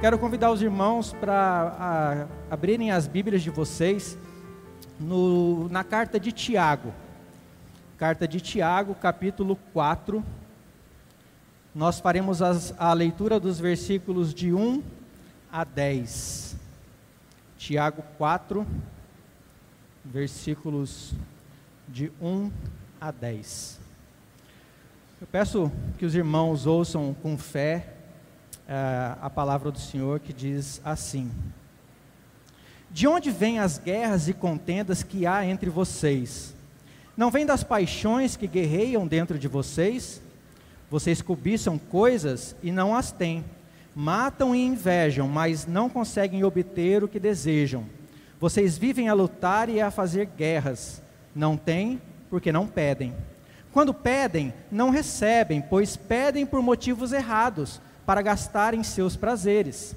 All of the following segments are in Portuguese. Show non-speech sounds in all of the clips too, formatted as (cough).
Quero convidar os irmãos para abrirem as Bíblias de vocês no, na carta de Tiago. Carta de Tiago, capítulo 4. Nós faremos as, a leitura dos versículos de 1 a 10. Tiago 4, versículos de 1 a 10. Eu peço que os irmãos ouçam com fé uh, a palavra do Senhor que diz assim: De onde vêm as guerras e contendas que há entre vocês? Não vem das paixões que guerreiam dentro de vocês? Vocês cobiçam coisas e não as têm. Matam e invejam, mas não conseguem obter o que desejam. Vocês vivem a lutar e a fazer guerras. Não têm, porque não pedem. Quando pedem, não recebem, pois pedem por motivos errados, para gastarem seus prazeres.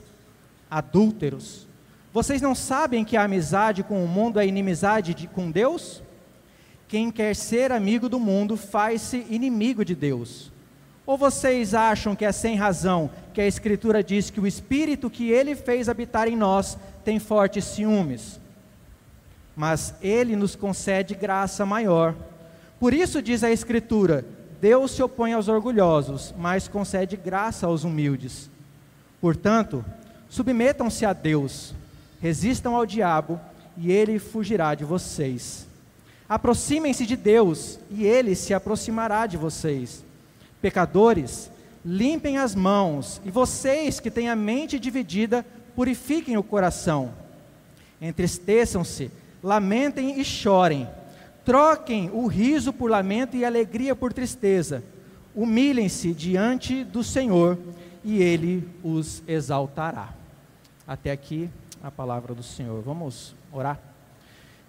Adúlteros. Vocês não sabem que a amizade com o mundo é inimizade de, com Deus? Quem quer ser amigo do mundo faz-se inimigo de Deus. Ou vocês acham que é sem razão que a Escritura diz que o Espírito que ele fez habitar em nós tem fortes ciúmes? Mas ele nos concede graça maior. Por isso diz a Escritura: Deus se opõe aos orgulhosos, mas concede graça aos humildes. Portanto, submetam-se a Deus, resistam ao diabo, e ele fugirá de vocês. Aproximem-se de Deus, e ele se aproximará de vocês. Pecadores, limpem as mãos, e vocês que têm a mente dividida, purifiquem o coração. Entristeçam-se, lamentem e chorem. Troquem o riso por lamento e alegria por tristeza. Humilhem-se diante do Senhor e ele os exaltará. Até aqui a palavra do Senhor. Vamos orar.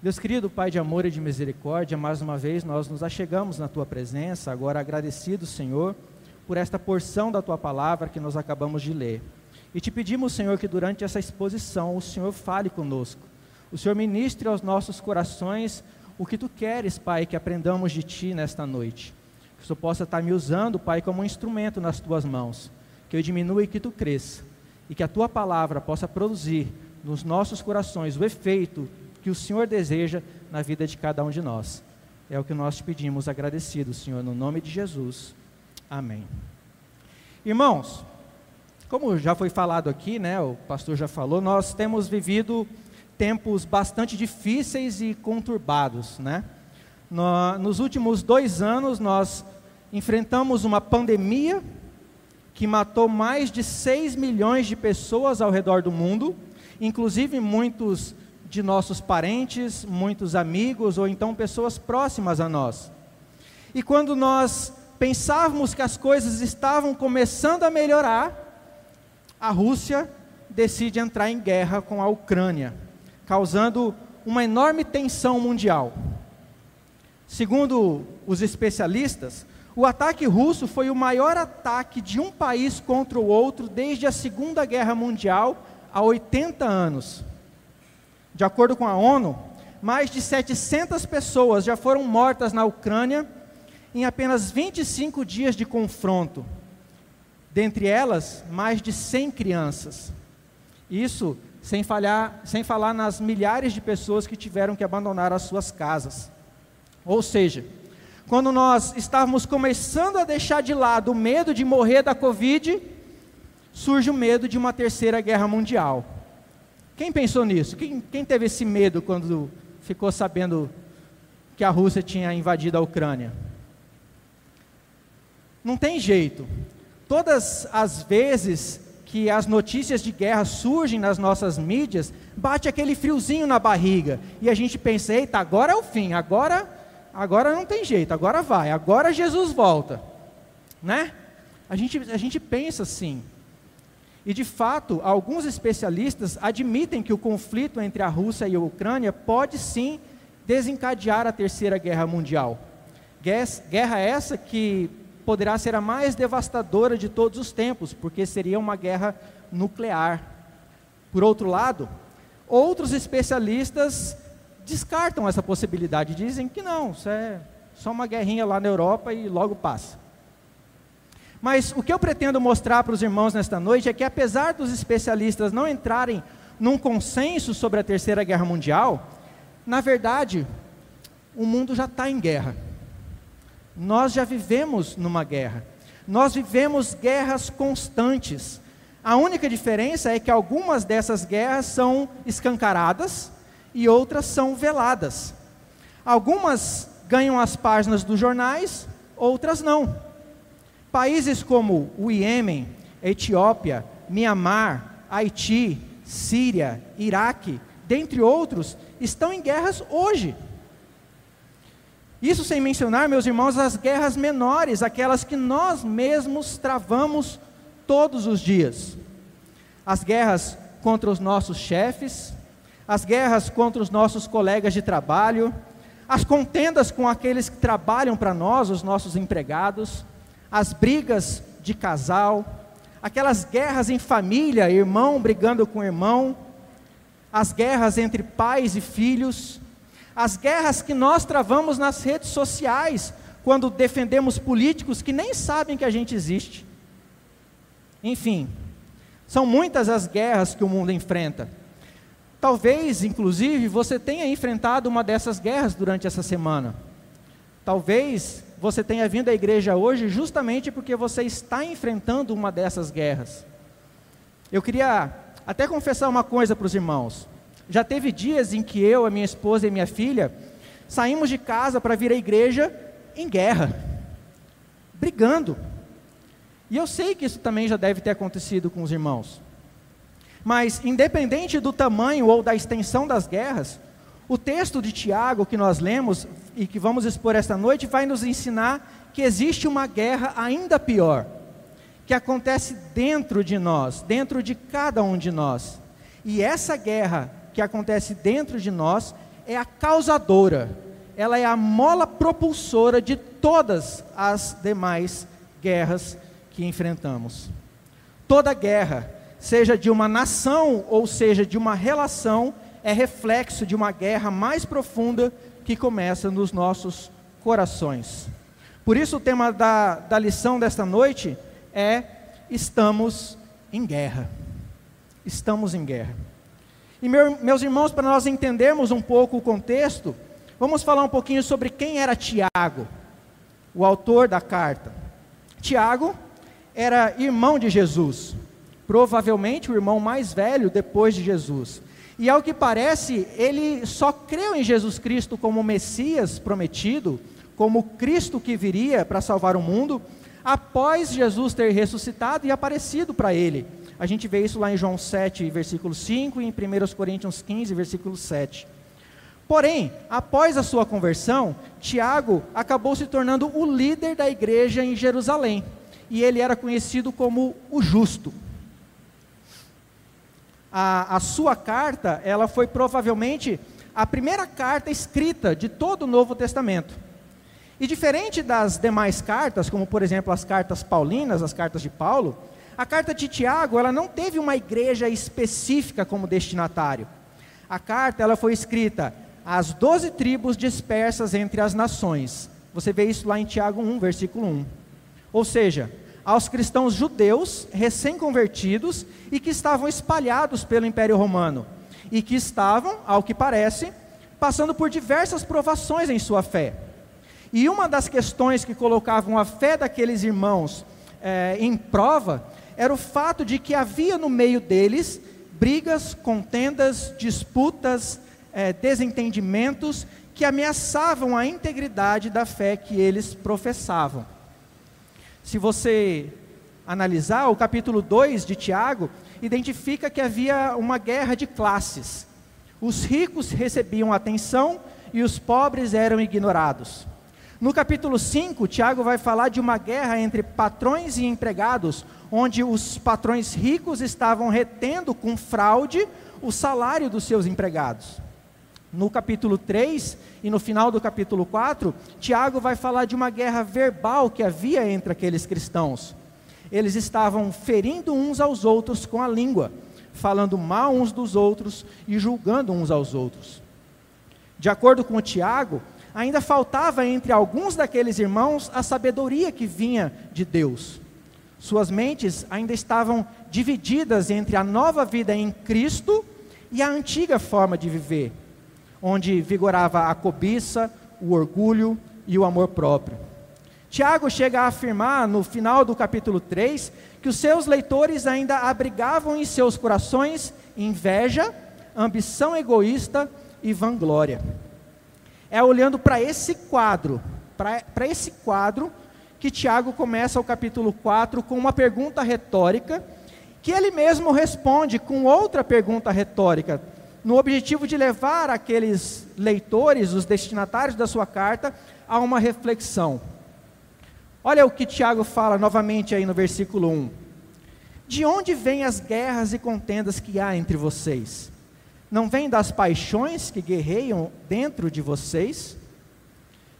Deus querido, Pai de amor e de misericórdia, mais uma vez nós nos achegamos na tua presença, agora agradecido, Senhor, por esta porção da tua palavra que nós acabamos de ler. E te pedimos, Senhor, que durante essa exposição o Senhor fale conosco. O Senhor ministre aos nossos corações o que tu queres, Pai, que aprendamos de ti nesta noite. Que Senhor possa estar me usando, Pai, como um instrumento nas tuas mãos. Que eu diminua e que tu cresça. E que a tua palavra possa produzir nos nossos corações o efeito que o Senhor deseja na vida de cada um de nós. É o que nós te pedimos agradecidos, Senhor, no nome de Jesus. Amém. Irmãos, como já foi falado aqui, né, o pastor já falou, nós temos vivido tempos bastante difíceis e conturbados, né? No, nos últimos dois anos, nós enfrentamos uma pandemia que matou mais de 6 milhões de pessoas ao redor do mundo, inclusive muitos de nossos parentes, muitos amigos ou então pessoas próximas a nós. E quando nós pensávamos que as coisas estavam começando a melhorar, a Rússia decide entrar em guerra com a Ucrânia causando uma enorme tensão mundial. Segundo os especialistas, o ataque russo foi o maior ataque de um país contra o outro desde a Segunda Guerra Mundial há 80 anos. De acordo com a ONU, mais de 700 pessoas já foram mortas na Ucrânia em apenas 25 dias de confronto. Dentre elas, mais de 100 crianças. Isso sem, falhar, sem falar nas milhares de pessoas que tiveram que abandonar as suas casas. Ou seja, quando nós estávamos começando a deixar de lado o medo de morrer da Covid, surge o medo de uma terceira guerra mundial. Quem pensou nisso? Quem, quem teve esse medo quando ficou sabendo que a Rússia tinha invadido a Ucrânia? Não tem jeito. Todas as vezes que as notícias de guerra surgem nas nossas mídias, bate aquele friozinho na barriga e a gente pensa: eita, agora é o fim, agora, agora não tem jeito, agora vai, agora Jesus volta, né? A gente, a gente pensa assim. E de fato, alguns especialistas admitem que o conflito entre a Rússia e a Ucrânia pode sim desencadear a Terceira Guerra Mundial. Guerra essa que poderá ser a mais devastadora de todos os tempos, porque seria uma guerra nuclear. Por outro lado, outros especialistas descartam essa possibilidade, dizem que não, isso é só uma guerrinha lá na Europa e logo passa. Mas o que eu pretendo mostrar para os irmãos nesta noite é que, apesar dos especialistas não entrarem num consenso sobre a Terceira Guerra Mundial, na verdade, o mundo já está em guerra. Nós já vivemos numa guerra. Nós vivemos guerras constantes. A única diferença é que algumas dessas guerras são escancaradas e outras são veladas. Algumas ganham as páginas dos jornais, outras não. Países como o Iêmen, Etiópia, Mianmar, Haiti, Síria, Iraque, dentre outros, estão em guerras hoje. Isso sem mencionar, meus irmãos, as guerras menores, aquelas que nós mesmos travamos todos os dias. As guerras contra os nossos chefes, as guerras contra os nossos colegas de trabalho, as contendas com aqueles que trabalham para nós, os nossos empregados, as brigas de casal, aquelas guerras em família, irmão brigando com irmão, as guerras entre pais e filhos, as guerras que nós travamos nas redes sociais, quando defendemos políticos que nem sabem que a gente existe. Enfim, são muitas as guerras que o mundo enfrenta. Talvez, inclusive, você tenha enfrentado uma dessas guerras durante essa semana. Talvez você tenha vindo à igreja hoje justamente porque você está enfrentando uma dessas guerras. Eu queria até confessar uma coisa para os irmãos. Já teve dias em que eu, a minha esposa e minha filha saímos de casa para vir à igreja em guerra, brigando. E eu sei que isso também já deve ter acontecido com os irmãos. Mas, independente do tamanho ou da extensão das guerras, o texto de Tiago que nós lemos e que vamos expor esta noite vai nos ensinar que existe uma guerra ainda pior, que acontece dentro de nós, dentro de cada um de nós. E essa guerra que acontece dentro de nós é a causadora, ela é a mola propulsora de todas as demais guerras que enfrentamos. Toda guerra seja de uma nação ou seja de uma relação, é reflexo de uma guerra mais profunda que começa nos nossos corações. Por isso, o tema da, da lição desta noite é: estamos em guerra. Estamos em guerra. E, meu, meus irmãos, para nós entendermos um pouco o contexto, vamos falar um pouquinho sobre quem era Tiago, o autor da carta. Tiago era irmão de Jesus provavelmente o irmão mais velho depois de Jesus. E ao que parece, ele só creu em Jesus Cristo como Messias prometido, como Cristo que viria para salvar o mundo, após Jesus ter ressuscitado e aparecido para ele. A gente vê isso lá em João 7, versículo 5, e em 1 Coríntios 15, versículo 7. Porém, após a sua conversão, Tiago acabou se tornando o líder da igreja em Jerusalém. E ele era conhecido como o justo a, a sua carta, ela foi provavelmente a primeira carta escrita de todo o Novo Testamento. E diferente das demais cartas, como por exemplo as cartas paulinas, as cartas de Paulo, a carta de Tiago, ela não teve uma igreja específica como destinatário. A carta, ela foi escrita às doze tribos dispersas entre as nações. Você vê isso lá em Tiago 1, versículo 1. Ou seja, aos cristãos judeus recém-convertidos e que estavam espalhados pelo Império Romano e que estavam, ao que parece, passando por diversas provações em sua fé. E uma das questões que colocavam a fé daqueles irmãos é, em prova era o fato de que havia no meio deles brigas, contendas, disputas, é, desentendimentos que ameaçavam a integridade da fé que eles professavam. Se você analisar, o capítulo 2 de Tiago identifica que havia uma guerra de classes. Os ricos recebiam atenção e os pobres eram ignorados. No capítulo 5, Tiago vai falar de uma guerra entre patrões e empregados, onde os patrões ricos estavam retendo com fraude o salário dos seus empregados. No capítulo 3 e no final do capítulo 4, Tiago vai falar de uma guerra verbal que havia entre aqueles cristãos. Eles estavam ferindo uns aos outros com a língua, falando mal uns dos outros e julgando uns aos outros. De acordo com Tiago, ainda faltava entre alguns daqueles irmãos a sabedoria que vinha de Deus. Suas mentes ainda estavam divididas entre a nova vida em Cristo e a antiga forma de viver, onde vigorava a cobiça, o orgulho e o amor próprio. Tiago chega a afirmar no final do capítulo 3 que os seus leitores ainda abrigavam em seus corações inveja, ambição egoísta e vanglória. É olhando para esse quadro, para esse quadro, que Tiago começa o capítulo 4 com uma pergunta retórica, que ele mesmo responde com outra pergunta retórica, no objetivo de levar aqueles leitores, os destinatários da sua carta, a uma reflexão. Olha o que Tiago fala novamente aí no versículo 1. De onde vêm as guerras e contendas que há entre vocês? Não vêm das paixões que guerreiam dentro de vocês?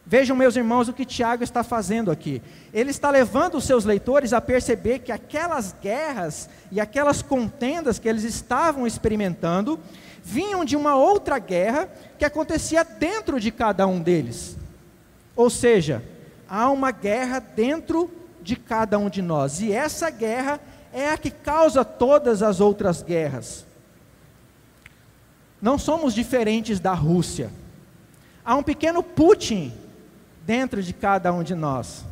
Vejam, meus irmãos, o que Tiago está fazendo aqui. Ele está levando os seus leitores a perceber que aquelas guerras e aquelas contendas que eles estavam experimentando vinham de uma outra guerra que acontecia dentro de cada um deles. Ou seja, há uma guerra dentro de cada um de nós, e essa guerra é a que causa todas as outras guerras. Não somos diferentes da Rússia. Há um pequeno Putin dentro de cada um de nós.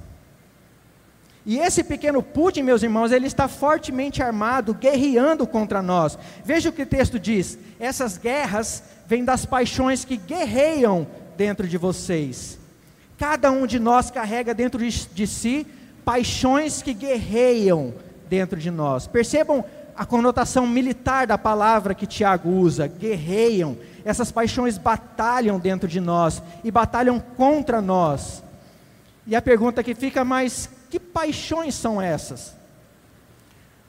E esse pequeno Putin, meus irmãos, ele está fortemente armado, guerreando contra nós. Veja o que o texto diz: essas guerras vêm das paixões que guerreiam dentro de vocês. Cada um de nós carrega dentro de, si paixões que guerreiam dentro de nós. Percebam a conotação militar da palavra que Tiago usa: guerreiam. Essas paixões batalham dentro de nós e batalham contra nós. E a pergunta que fica, mas que paixões são essas?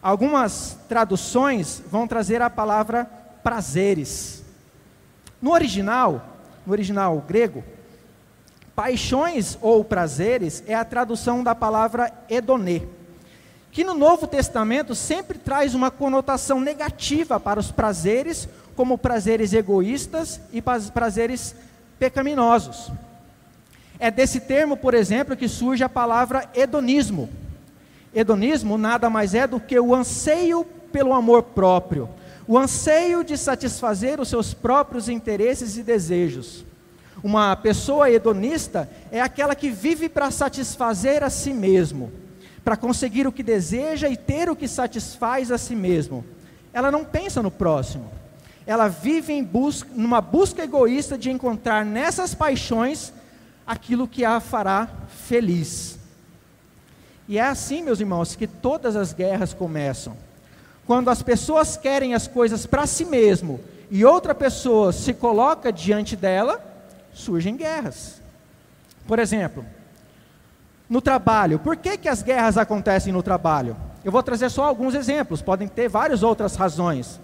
Algumas traduções vão trazer a palavra prazeres. No original, no original grego, Paixões ou prazeres é a tradução da palavra hedonê, que no Novo Testamento sempre traz uma conotação negativa para os prazeres, como prazeres egoístas e prazeres pecaminosos. É desse termo, por exemplo, que surge a palavra hedonismo. Hedonismo nada mais é do que o anseio pelo amor próprio, o anseio de satisfazer os seus próprios interesses e desejos. Uma pessoa hedonista é aquela que vive para satisfazer a si mesmo, para conseguir o que deseja e ter o que satisfaz a si mesmo. Ela não pensa no próximo. Ela vive em busca, numa busca egoísta de encontrar nessas paixões aquilo que a fará feliz. E é assim, meus irmãos, que todas as guerras começam. Quando as pessoas querem as coisas para si mesmo e outra pessoa se coloca diante dela, surgem guerras. Por exemplo, no trabalho, por que, que as guerras acontecem no trabalho? Eu vou trazer só alguns exemplos, podem ter várias outras razões,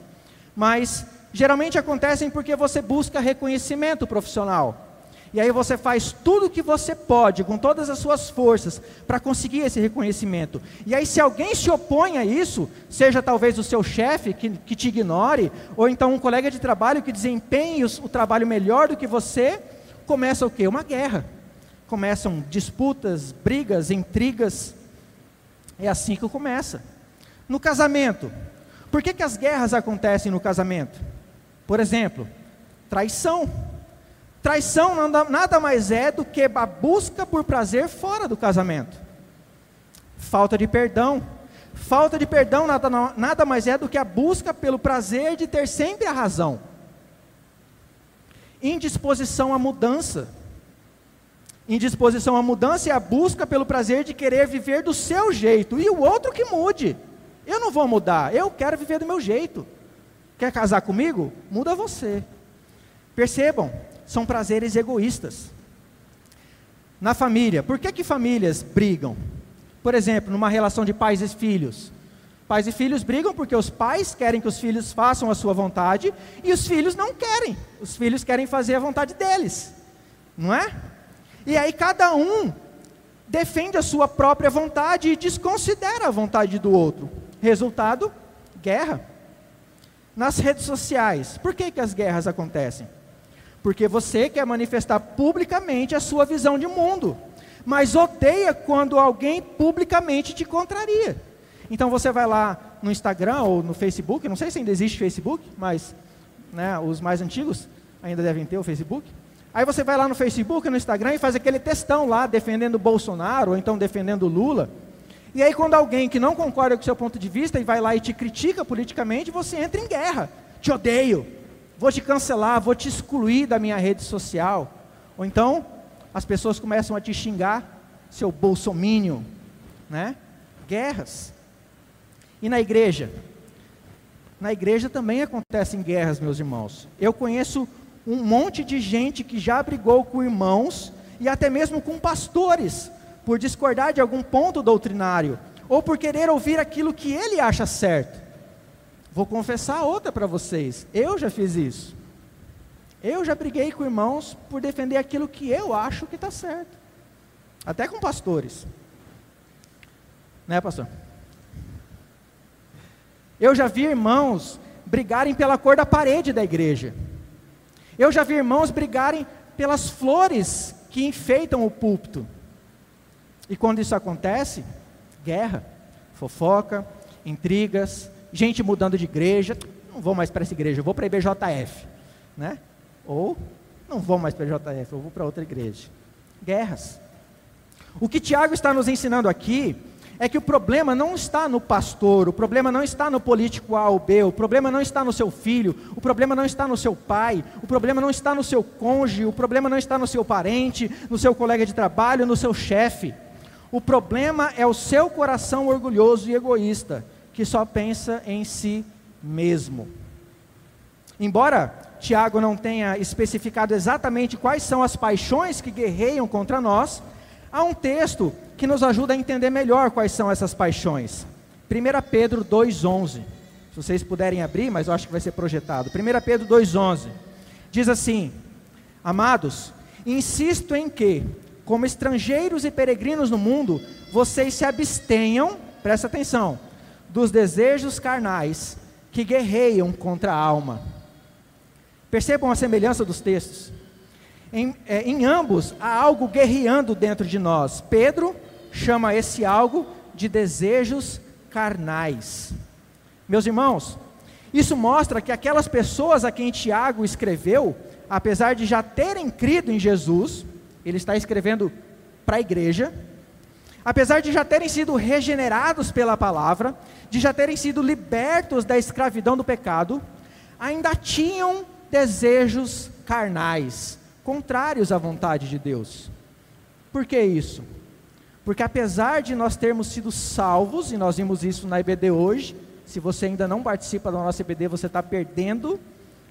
mas geralmente acontecem porque você busca reconhecimento profissional. E aí você faz tudo o que você pode, com todas as suas forças, para conseguir esse reconhecimento. E aí, se alguém se opõe a isso, seja talvez o seu chefe que, que te ignore, ou então um colega de trabalho que desempenhe o, o trabalho melhor do que você, começa o quê? Uma guerra. Começam disputas, brigas, intrigas. É assim que começa. No casamento. Por que, que as guerras acontecem no casamento? Por exemplo, traição. Traição nada, mais é do que a busca por prazer fora do casamento. Falta de perdão. Falta de perdão nada, nada mais é do que a busca pelo prazer de ter sempre a razão indisposição à mudança. Indisposição à mudança é a busca pelo prazer de querer viver do seu jeito e o outro que mude. Eu não vou mudar, eu quero viver do meu jeito. Quer casar comigo? Muda você. Percebam, são prazeres egoístas. Na família, por que, que famílias brigam? Por exemplo, numa relação de pais e filhos. Pais e filhos brigam porque os pais querem que os filhos façam a sua vontade e os filhos não querem. Os filhos querem fazer a vontade deles, não é? E aí cada um defende a sua própria vontade e desconsidera a vontade do outro. Resultado: guerra. Nas redes sociais, por que, que as guerras acontecem? Porque você quer manifestar publicamente a sua visão de mundo, mas odeia quando alguém publicamente te contraria. Então você vai lá no Instagram ou no Facebook, não sei se ainda existe Facebook, mas né, os mais antigos ainda devem ter o Facebook. Aí você vai lá no Facebook, no Instagram e faz aquele textão lá defendendo Bolsonaro ou então defendendo Lula. E aí quando alguém que não concorda com o seu ponto de vista e vai lá e te critica politicamente, você entra em guerra. Te odeio, vou te cancelar, vou te excluir da minha rede social. Ou então as pessoas começam a te xingar, seu bolsomínio, né? Guerras. E na igreja? Na igreja também acontecem guerras, meus irmãos. Eu conheço um monte de gente que já brigou com irmãos e até mesmo com pastores por discordar de algum ponto doutrinário ou por querer ouvir aquilo que ele acha certo. Vou confessar outra para vocês. Eu já fiz isso. Eu já briguei com irmãos por defender aquilo que eu acho que está certo. Até com pastores. Né, pastor? Eu já vi irmãos brigarem pela cor da parede da igreja. Eu já vi irmãos brigarem pelas flores que enfeitam o púlpito. E quando isso acontece, guerra, fofoca, intrigas, gente mudando de igreja. Não vou mais para essa igreja, eu vou para a IBJF. Né? Ou não vou mais para a IBJF, eu vou para outra igreja. Guerras. O que Tiago está nos ensinando aqui é que o problema não está no pastor, o problema não está no político A ou B, o problema não está no seu filho, o problema não está no seu pai, o problema não está no seu cônjuge, o problema não está no seu parente, no seu colega de trabalho, no seu chefe. O problema é o seu coração orgulhoso e egoísta, que só pensa em si mesmo. Embora Tiago não tenha especificado exatamente quais são as paixões que guerreiam contra nós, há um texto que nos ajuda a entender melhor quais são essas paixões. 1 Pedro 2,11. Se vocês puderem abrir, mas eu acho que vai ser projetado. 1 Pedro 2,11. Diz assim: Amados, insisto em que, como estrangeiros e peregrinos no mundo, vocês se abstenham, presta atenção, dos desejos carnais que guerreiam contra a alma. Percebam a semelhança dos textos. Em, é, em ambos há algo guerreando dentro de nós. Pedro chama esse algo de desejos carnais. Meus irmãos, isso mostra que aquelas pessoas a quem Tiago escreveu, apesar de já terem crido em Jesus, ele está escrevendo para a igreja, apesar de já terem sido regenerados pela palavra, de já terem sido libertos da escravidão do pecado, ainda tinham desejos carnais, contrários à vontade de Deus. Por que isso? Porque apesar de nós termos sido salvos, e nós vimos isso na EBD hoje, se você ainda não participa da nossa EBD, você está perdendo,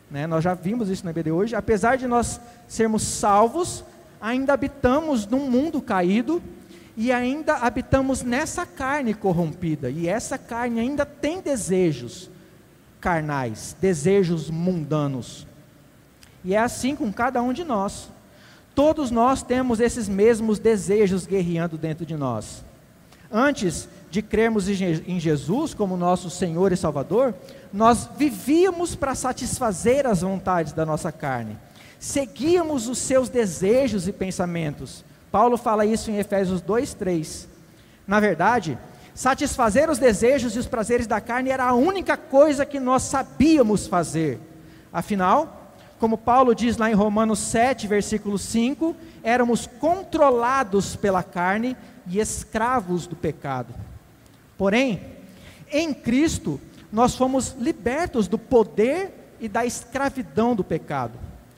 né? nós já vimos isso na EBD hoje, apesar de nós sermos salvos, ainda habitamos num mundo caído, e ainda habitamos nessa carne corrompida, e essa carne ainda tem desejos carnais, desejos mundanos. E é assim com cada um de nós. Todos nós temos esses mesmos desejos guerreando dentro de nós. Antes de crermos em Jesus como nosso Senhor e Salvador, nós vivíamos para satisfazer as vontades da nossa carne, seguíamos os seus desejos e pensamentos. Paulo fala isso em Efésios 2:3. Na verdade, satisfazer os desejos e os prazeres da carne era a única coisa que nós sabíamos fazer. Afinal, como Paulo diz lá em Romanos 7, versículo 5, éramos controlados pela carne e escravos do pecado. Porém, em Cristo, nós fomos libertos do poder e da escravidão do pecado.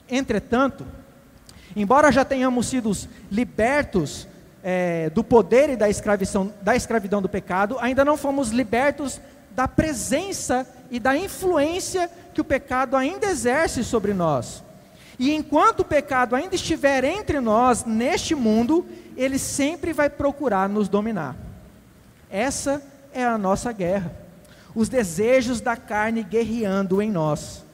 Entretanto, embora já tenhamos sido libertos é, do poder e da escravidão, da escravidão do pecado, ainda não fomos libertos da presença e da influência que o pecado ainda exerce sobre nós. E enquanto o pecado ainda estiver entre nós, neste mundo, ele sempre vai procurar nos dominar. Essa é a nossa guerra. Os desejos da carne guerreando em nós.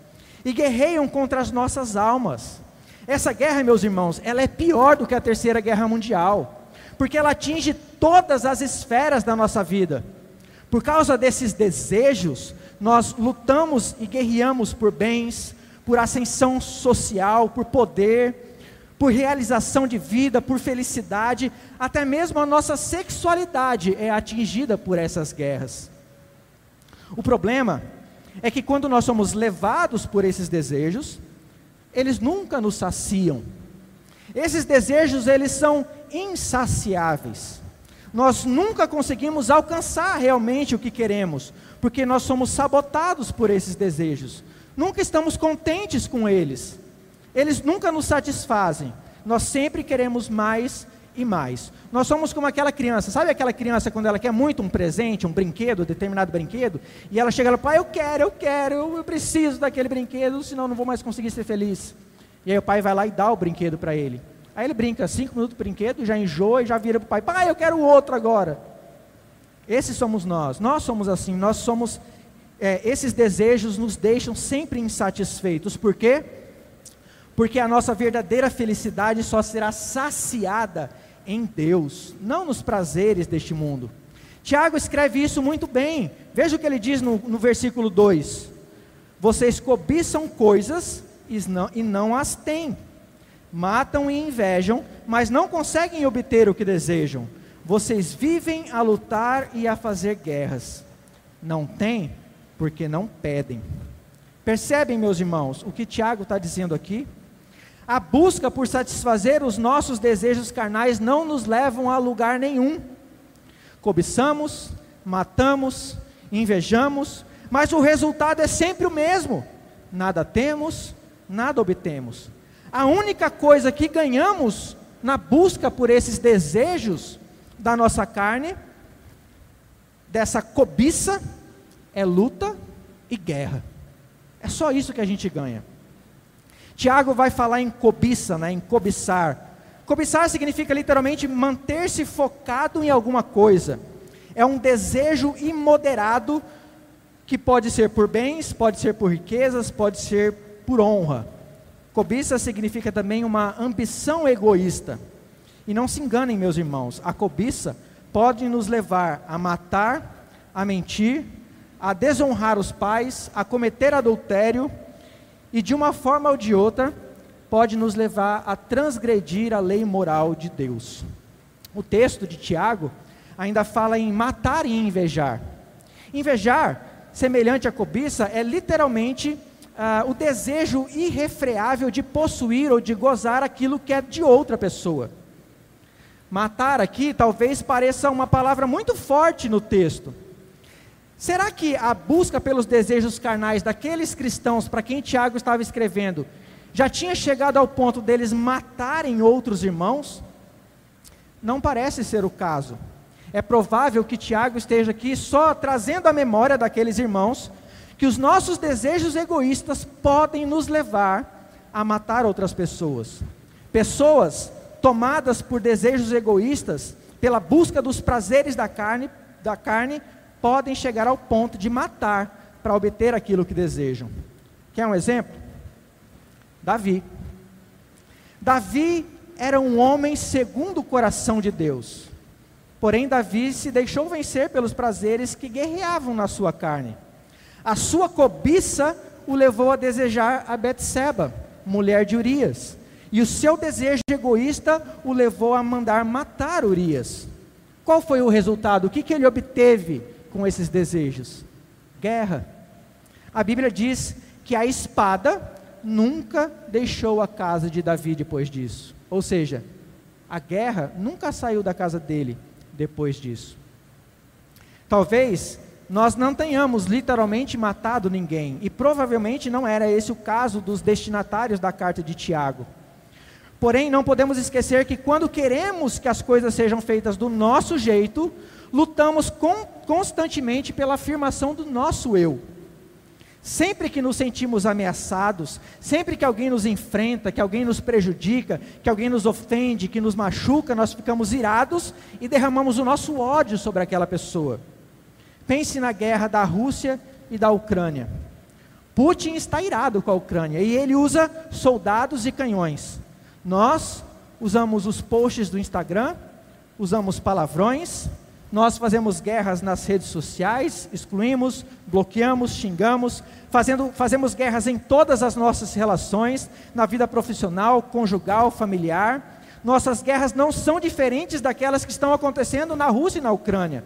E guerreiam contra as nossas almas. Essa guerra, meus irmãos, ela é pior do que a Terceira Guerra Mundial, porque ela atinge todas as esferas da nossa vida. Por causa desses desejos, nós lutamos e guerreamos por bens, por ascensão social, por poder, por realização de vida, por felicidade, até mesmo a nossa sexualidade é atingida por essas guerras. O problema é que quando nós somos levados por esses desejos, eles nunca nos saciam. Esses desejos, eles são insaciáveis. Nós nunca conseguimos alcançar realmente o que queremos, porque nós somos sabotados por esses desejos. Nunca estamos contentes com eles. Eles nunca nos satisfazem. Nós sempre queremos mais e mais. Nós somos como aquela criança, sabe aquela criança quando ela quer muito um presente, um brinquedo, um determinado brinquedo, e ela chega lá, pai, eu quero, eu quero, eu, preciso daquele brinquedo, senão não vou mais conseguir ser feliz. E aí o pai vai lá e dá o brinquedo para ele. Aí ele brinca cinco minutos do brinquedo, já enjoa e já vira para o pai, pai, eu quero outro agora. Esses somos nós, nós somos assim, nós somos, é, esses desejos nos deixam sempre insatisfeitos, por quê? Porque a nossa verdadeira felicidade só será saciada em Deus, não nos prazeres deste mundo. Tiago escreve isso muito bem. Veja o que ele diz no, no versículo 2: Vocês cobiçam coisas e não, e não as têm, matam e invejam, mas não conseguem obter o que desejam. Vocês vivem a lutar e a fazer guerras. Não têm, porque não pedem. Percebem, meus irmãos, o que Tiago está dizendo aqui? A busca por satisfazer os nossos desejos carnais não nos levam a lugar nenhum. Cobiçamos, matamos, invejamos, mas o resultado é sempre o mesmo: nada temos, nada obtemos. A única coisa que ganhamos na busca por esses desejos da nossa carne, dessa cobiça, é luta e guerra. É só isso que a gente ganha. Tiago vai falar em cobiça, né, em cobiçar. Cobiçar significa literalmente manter-se focado em alguma coisa. É um desejo imoderado que pode ser por bens, pode ser por riquezas, pode ser por honra. Cobiça significa também uma ambição egoísta. E não se enganem, meus irmãos, a cobiça pode nos levar a matar, a mentir, a desonrar os pais, a cometer adultério e de uma forma ou de outra pode nos levar a transgredir a lei moral de Deus. O texto de Tiago ainda fala em matar e invejar. Invejar, semelhante à cobiça, é literalmente ah, o desejo irrefreável de possuir ou de gozar aquilo que é de outra pessoa. Matar aqui talvez pareça uma palavra muito forte no texto Será que a busca pelos desejos carnais daqueles cristãos para quem Tiago estava escrevendo já tinha chegado ao ponto deles matarem outros irmãos? Não parece ser o caso. É provável que Tiago esteja aqui só trazendo a memória daqueles irmãos que os nossos desejos egoístas podem nos levar a matar outras pessoas. Pessoas tomadas por desejos egoístas, pela busca dos prazeres da carne, da carne podem chegar ao ponto de matar para obter aquilo que desejam. Quer um exemplo? Davi. Davi era um homem segundo o coração de Deus. Porém, Davi se deixou vencer pelos prazeres que guerreavam na sua carne. A sua cobiça o levou a desejar a Betseba, mulher de Urias. E o seu desejo egoísta o levou a mandar matar Urias. Qual foi o resultado? O que, que ele obteve com esses desejos? Guerra. A Bíblia diz que a espada nunca deixou a casa de Davi depois disso. Ou seja, a guerra nunca saiu da casa dele depois disso. Talvez nós não tenhamos literalmente matado ninguém, e provavelmente não era esse o caso dos destinatários da carta de Tiago. Porém, não podemos esquecer que quando queremos que as coisas sejam feitas do nosso jeito, lutamos com, constantemente pela afirmação do nosso eu. Sempre que nos sentimos ameaçados, sempre que alguém nos enfrenta, que alguém nos prejudica, que alguém nos ofende, que nos machuca, nós ficamos irados e derramamos o nosso ódio sobre aquela pessoa. Pense na guerra da Rússia e da Ucrânia. Putin está irado com a Ucrânia e ele usa soldados e canhões. Nós usamos os posts do Instagram, usamos palavrões, nós fazemos guerras nas redes sociais, excluímos, bloqueamos, xingamos, fazendo, fazemos guerras em todas as nossas relações, na vida profissional, conjugal, familiar. Nossas guerras não são diferentes daquelas que estão acontecendo na Rússia e na Ucrânia.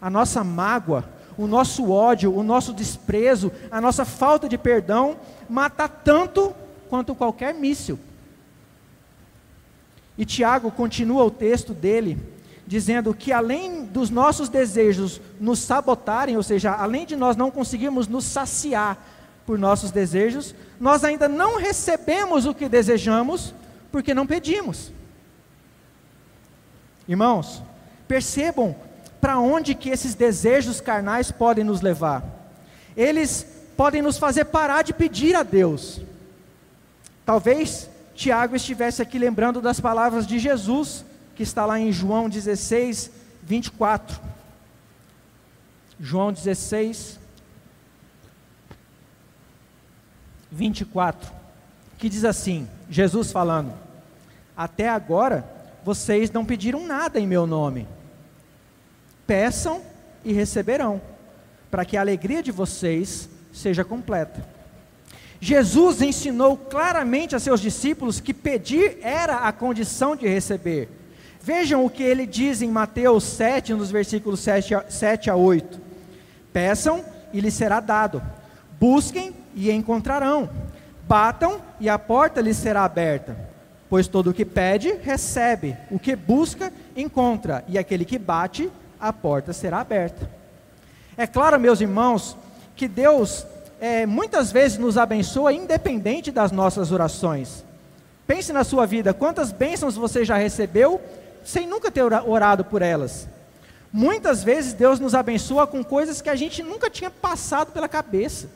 A nossa mágoa, o nosso ódio, o nosso desprezo, a nossa falta de perdão mata tanto quanto qualquer míssil. E Tiago continua o texto dele, dizendo que além dos nossos desejos nos sabotarem, ou seja, além de nós não conseguirmos nos saciar por nossos desejos, nós ainda não recebemos o que desejamos porque não pedimos. Irmãos, percebam para onde que esses desejos carnais podem nos levar. Eles podem nos fazer parar de pedir a Deus. Talvez Tiago estivesse aqui lembrando das palavras de Jesus, que está lá em João 16, 24. João 16, 24, que diz assim: Jesus falando, até agora vocês não pediram nada em meu nome. Peçam e receberão, para que a alegria de vocês seja completa. Jesus ensinou claramente a seus discípulos que pedir era a condição de receber. Vejam o que ele diz em Mateus 7, nos versículos 7 a, 7 a 8: Peçam e lhes será dado, busquem e encontrarão, batam e a porta lhes será aberta. Pois todo o que pede, recebe, o que busca, encontra, e aquele que bate, a porta será aberta. É claro, meus irmãos, que Deus é, muitas vezes nos abençoa independente das nossas orações. Pense na sua vida, quantas bênçãos você já recebeu sem nunca ter orado por elas. Muitas vezes Deus nos abençoa com coisas que a gente nunca tinha passado pela cabeça.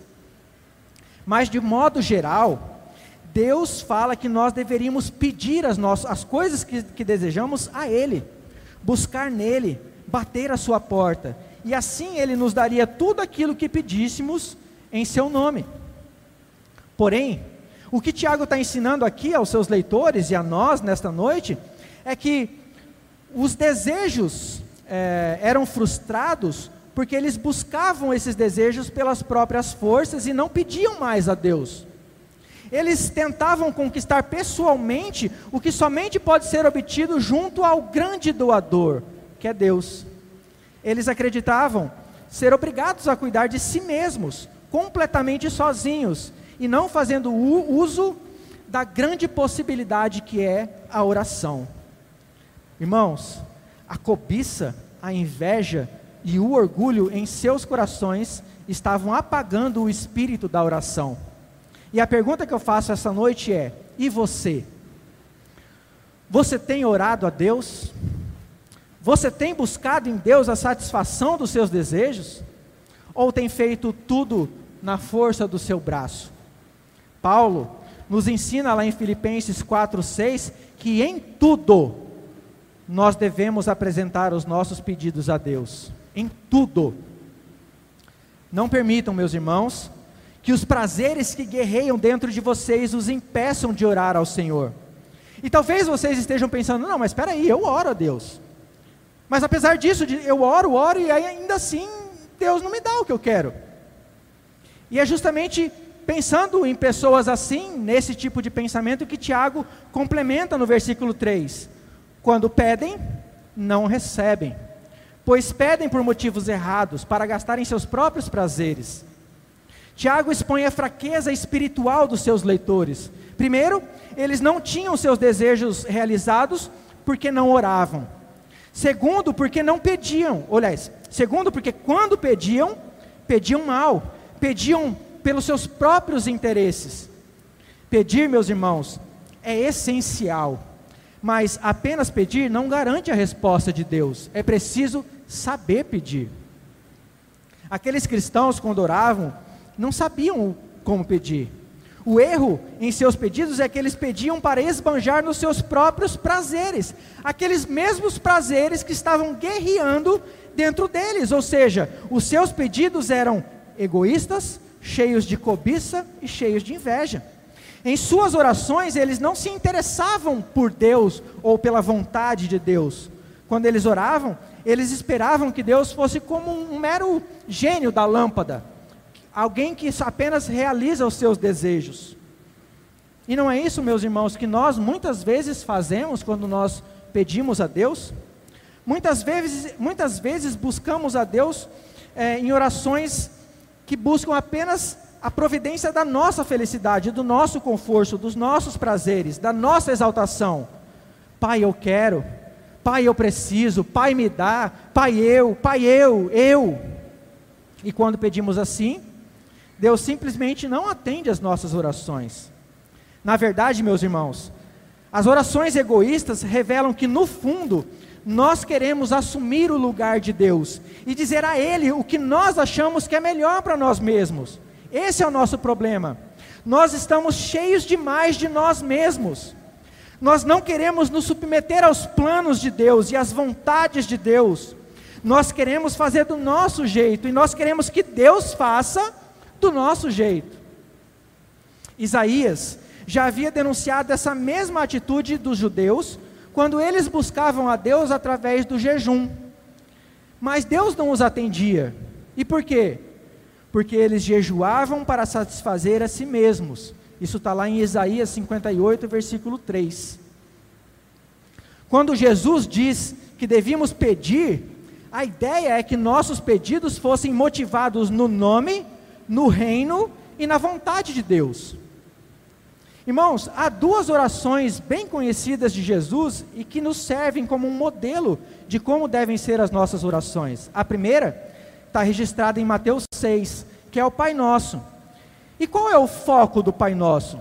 Mas de modo geral, Deus fala que nós deveríamos pedir as, nossas, as coisas que, que desejamos a Ele, buscar nele, bater a sua porta, e assim Ele nos daria tudo aquilo que pedíssemos em Seu nome. Porém, o que Tiago está ensinando aqui aos seus leitores e a nós nesta noite é que os desejos é, eram frustrados porque eles buscavam esses desejos pelas próprias forças e não pediam mais a Deus. Eles tentavam conquistar pessoalmente o que somente pode ser obtido junto ao grande doador, que é Deus. Eles acreditavam ser obrigados a cuidar de si mesmos, completamente sozinhos, e não fazendo uso da grande possibilidade que é a oração. Irmãos, a cobiça, a inveja e o orgulho em seus corações estavam apagando o espírito da oração. E a pergunta que eu faço essa noite é: e você? Você tem orado a Deus? Você tem buscado em Deus a satisfação dos seus desejos? Ou tem feito tudo na força do seu braço? Paulo nos ensina lá em Filipenses 4:6 que em tudo nós devemos apresentar os nossos pedidos a Deus. Em tudo. Não permitam, meus irmãos, que os prazeres que guerreiam dentro de vocês os impeçam de orar ao Senhor. E talvez vocês estejam pensando, não, mas espera aí, eu oro a Deus. Mas apesar disso, eu oro, oro e ainda assim Deus não me dá o que eu quero. E é justamente pensando em pessoas assim, nesse tipo de pensamento, que Tiago complementa no versículo 3. Quando pedem, não recebem, pois pedem por motivos errados, para gastarem seus próprios prazeres. Tiago expõe a fraqueza espiritual dos seus leitores. Primeiro, eles não tinham seus desejos realizados porque não oravam. Segundo, porque não pediam. Aliás, segundo, porque quando pediam, pediam mal, pediam pelos seus próprios interesses. Pedir, meus irmãos, é essencial, mas apenas pedir não garante a resposta de Deus. É preciso saber pedir. Aqueles cristãos, quando oravam, não sabiam como pedir. O erro em seus pedidos é que eles pediam para esbanjar nos seus próprios prazeres, aqueles mesmos prazeres que estavam guerreando dentro deles, ou seja, os seus pedidos eram egoístas, cheios de cobiça e cheios de inveja. Em suas orações, eles não se interessavam por Deus ou pela vontade de Deus. Quando eles oravam, eles esperavam que Deus fosse como um mero gênio da lâmpada, alguém que apenas realiza os seus desejos. E não é isso, meus irmãos, que nós muitas vezes fazemos quando nós pedimos a Deus? Muitas vezes, muitas vezes buscamos a Deus é, em orações que buscam apenas a providência da nossa felicidade, do nosso conforto, dos nossos prazeres, da nossa exaltação. Pai, eu quero. Pai, eu preciso. Pai, me dá. Pai, eu. Pai, eu. Eu. E quando pedimos assim, Deus simplesmente não atende às nossas orações. Na verdade, meus irmãos, as orações egoístas revelam que, no fundo, nós queremos assumir o lugar de Deus e dizer a Ele o que nós achamos que é melhor para nós mesmos. Esse é o nosso problema. Nós estamos cheios demais de nós mesmos. Nós não queremos nos submeter aos planos de Deus e às vontades de Deus. Nós queremos fazer do nosso jeito e nós queremos que Deus faça do nosso jeito. Isaías já havia denunciado essa mesma atitude dos judeus quando eles buscavam a Deus através do jejum. Mas Deus não os atendia. E por quê? Porque eles jejuavam para satisfazer a si mesmos. Isso está lá em Isaías 58, versículo 3. Quando Jesus diz que devíamos pedir, a ideia é que nossos pedidos fossem motivados no nome, no reino e na vontade de Deus. Irmãos, há duas orações bem conhecidas de Jesus e que nos servem como um modelo de como devem ser as nossas orações. A primeira está registrada em Mateus 6, que é o Pai Nosso. E qual é o foco do Pai Nosso?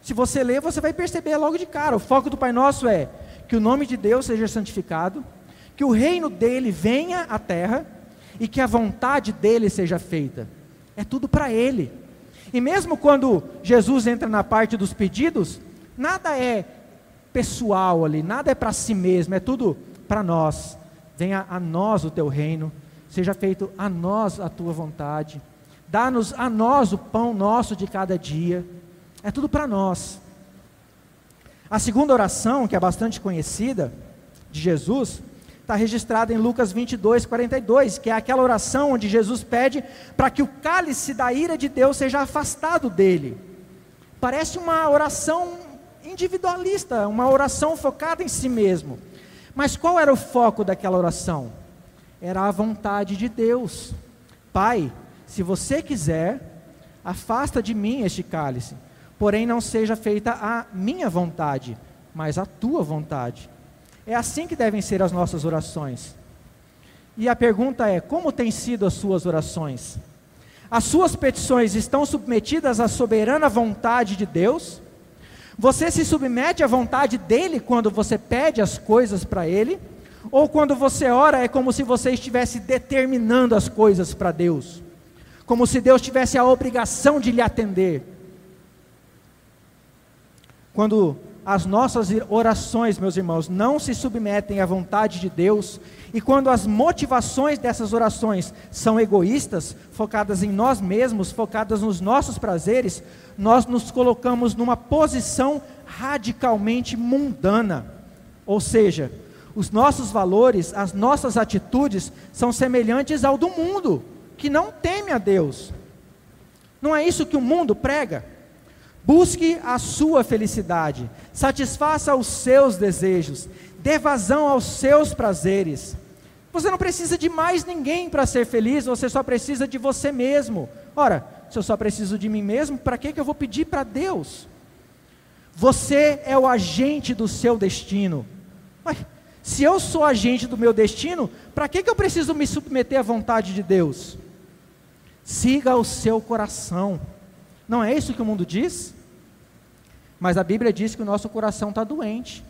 Se você ler, você vai perceber logo de cara. O foco do Pai Nosso é que o nome de Deus seja santificado, que o reino dele venha à terra e que a vontade dele seja feita. É tudo para ele. E mesmo quando Jesus entra na parte dos pedidos, nada é pessoal ali, nada é para si mesmo, é tudo para nós. Venha a nós o teu reino, seja feito a nós a tua vontade. Dá-nos a nós o pão nosso de cada dia. É tudo para nós. A segunda oração, que é bastante conhecida, de Jesus, está registrada em Lucas 22, 42, que é aquela oração onde Jesus pede para que o cálice da ira de Deus seja afastado dele. Parece uma oração individualista, uma oração focada em si mesmo. Mas qual era o foco daquela oração? Era a vontade de Deus. Pai, se você quiser, afasta de mim este cálice, porém não seja feita a minha vontade, mas a tua vontade. É assim que devem ser as nossas orações. E a pergunta é: como têm sido as suas orações? As suas petições estão submetidas à soberana vontade de Deus? Você se submete à vontade dele quando você pede as coisas para ele? Ou quando você ora é como se você estivesse determinando as coisas para Deus? Como se Deus tivesse a obrigação de lhe atender? Quando as nossas orações, meus irmãos, não se submetem à vontade de Deus, e quando as motivações dessas orações são egoístas, focadas em nós mesmos, focadas nos nossos prazeres, nós nos colocamos numa posição radicalmente mundana. Ou seja, os nossos valores, as nossas atitudes são semelhantes ao do mundo, que não teme a Deus. Não é isso que o mundo prega? Busque a sua felicidade, satisfaça os seus desejos, dê vazão aos seus prazeres. Você não precisa de mais ninguém para ser feliz, você só precisa de você mesmo. Ora, se eu só preciso de mim mesmo, para que, que eu vou pedir para Deus? Você é o agente do seu destino. Mas, se eu sou agente do meu destino, para que, que eu preciso me submeter à vontade de Deus? Siga o seu coração. Não é isso que o mundo diz? Mas a Bíblia diz que o nosso coração está doente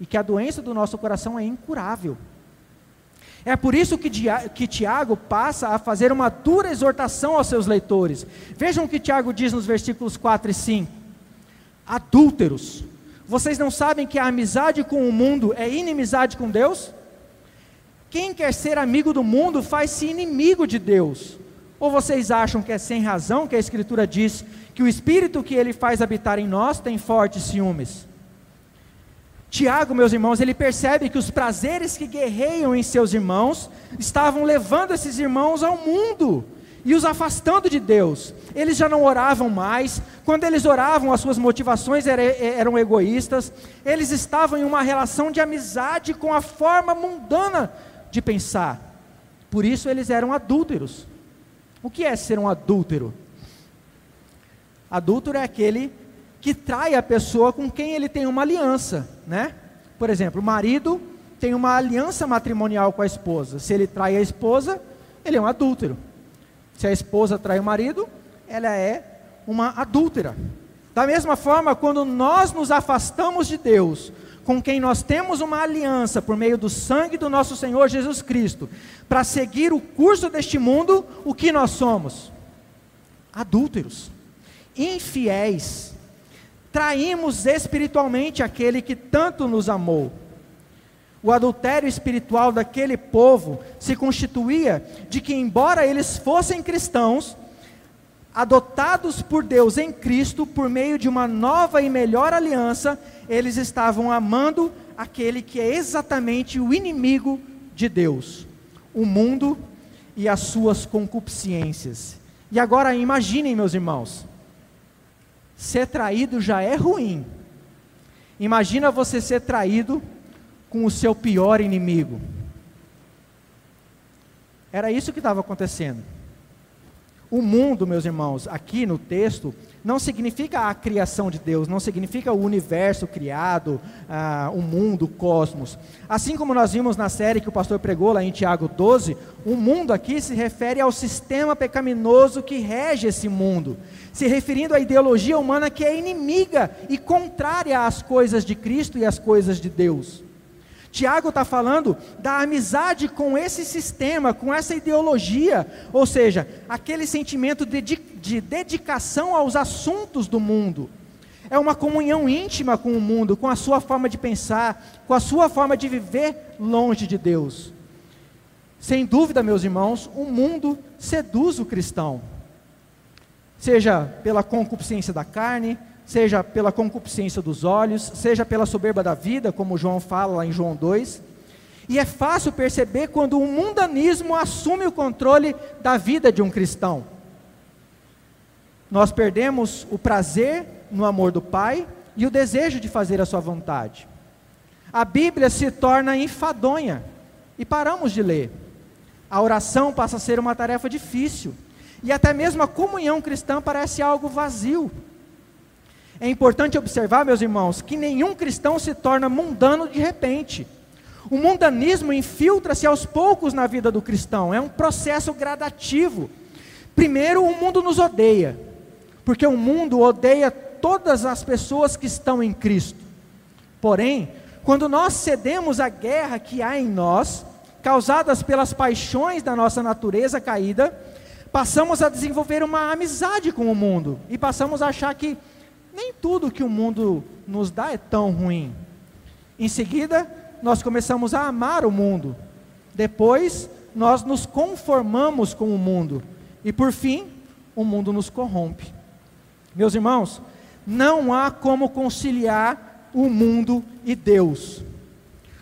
e que a doença do nosso coração é incurável. É por isso que, que Tiago passa a fazer uma dura exortação aos seus leitores. Vejam o que Tiago diz nos versículos 4 e 5: Adúlteros, vocês não sabem que a amizade com o mundo é inimizade com Deus? Quem quer ser amigo do mundo faz-se inimigo de Deus. Ou vocês acham que é sem razão que a Escritura diz que o Espírito que ele faz habitar em nós tem fortes ciúmes? Tiago, meus irmãos, ele percebe que os prazeres que guerreiam em seus irmãos estavam levando esses irmãos ao mundo e os afastando de Deus. Eles já não oravam mais, quando eles oravam, as suas motivações eram egoístas, eles estavam em uma relação de amizade com a forma mundana de pensar. Por isso eles eram adúlteros. O que é ser um adúltero? Adúltero é aquele que trai a pessoa com quem ele tem uma aliança, né? Por exemplo, o marido tem uma aliança matrimonial com a esposa. Se ele trai a esposa, ele é um adúltero. Se a esposa trai o marido, ela é uma adúltera. Da mesma forma, quando nós nos afastamos de Deus, com quem nós temos uma aliança por meio do sangue do nosso Senhor Jesus Cristo, para seguir o curso deste mundo, o que nós somos? Adúlteros, infiéis, traímos espiritualmente aquele que tanto nos amou. O adultério espiritual daquele povo se constituía de que, embora eles fossem cristãos, adotados por Deus em Cristo por meio de uma nova e melhor aliança, eles estavam amando aquele que é exatamente o inimigo de Deus, o mundo e as suas concupiscências. E agora imaginem, meus irmãos, ser traído já é ruim. Imagina você ser traído com o seu pior inimigo. Era isso que estava acontecendo. O mundo, meus irmãos, aqui no texto, não significa a criação de Deus, não significa o universo criado, ah, o mundo, o cosmos. Assim como nós vimos na série que o pastor pregou lá em Tiago 12, o mundo aqui se refere ao sistema pecaminoso que rege esse mundo, se referindo à ideologia humana que é inimiga e contrária às coisas de Cristo e às coisas de Deus. Tiago está falando da amizade com esse sistema, com essa ideologia, ou seja, aquele sentimento de, de, dedicação aos assuntos do mundo. É uma comunhão íntima com o mundo, com a sua forma de pensar, com a sua forma de viver longe de Deus. Sem dúvida, meus irmãos, o mundo seduz o cristão, seja pela concupiscência da carne, seja pela concupiscência dos olhos, seja pela soberba da vida, como João fala lá em João 2. E é fácil perceber quando o mundanismo assume o controle da vida de um cristão. Nós perdemos o prazer no amor do Pai e o desejo de fazer a sua vontade. A Bíblia se torna enfadonha e paramos de ler. A oração passa a ser uma tarefa difícil e até mesmo a comunhão cristã parece algo vazio. É importante observar, meus irmãos, que nenhum cristão se torna mundano de repente. O mundanismo infiltra-se aos poucos na vida do cristão, é um processo gradativo. Primeiro, o mundo nos odeia, porque o mundo odeia todas as pessoas que estão em Cristo. Porém, quando nós cedemos à guerra que há em nós, causadas pelas paixões da nossa natureza caída, passamos a desenvolver uma amizade com o mundo e passamos a achar que nem tudo que o mundo nos dá é tão ruim. Em seguida, nós começamos a amar o mundo. Depois, nós nos conformamos com o mundo. E por fim, o mundo nos corrompe. Meus irmãos, não há como conciliar o mundo e Deus.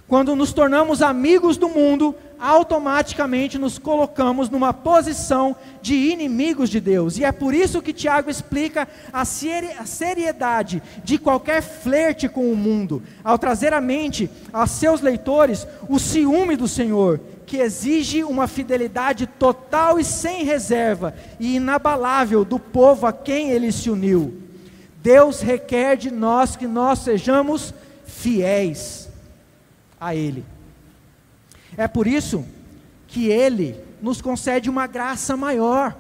Quando nos tornamos amigos do mundo, automaticamente nos colocamos numa posição de inimigos de Deus. E é por isso que Tiago explica a seriedade de qualquer flerte com o mundo, ao trazer à mente a seus leitores o ciúme do Senhor, que exige uma fidelidade total e sem reserva e inabalável do povo a quem ele se uniu. Deus requer de nós que nós sejamos fiéis a Ele. É por isso que Ele nos concede uma graça maior,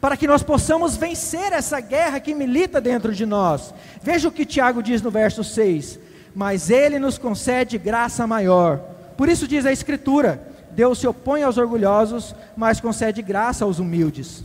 para que nós possamos vencer essa guerra que milita dentro de nós. Veja o que Tiago diz no verso 6: Mas Ele nos concede graça maior. Por isso diz a Escritura: Deus se opõe aos orgulhosos, mas concede graça aos humildes.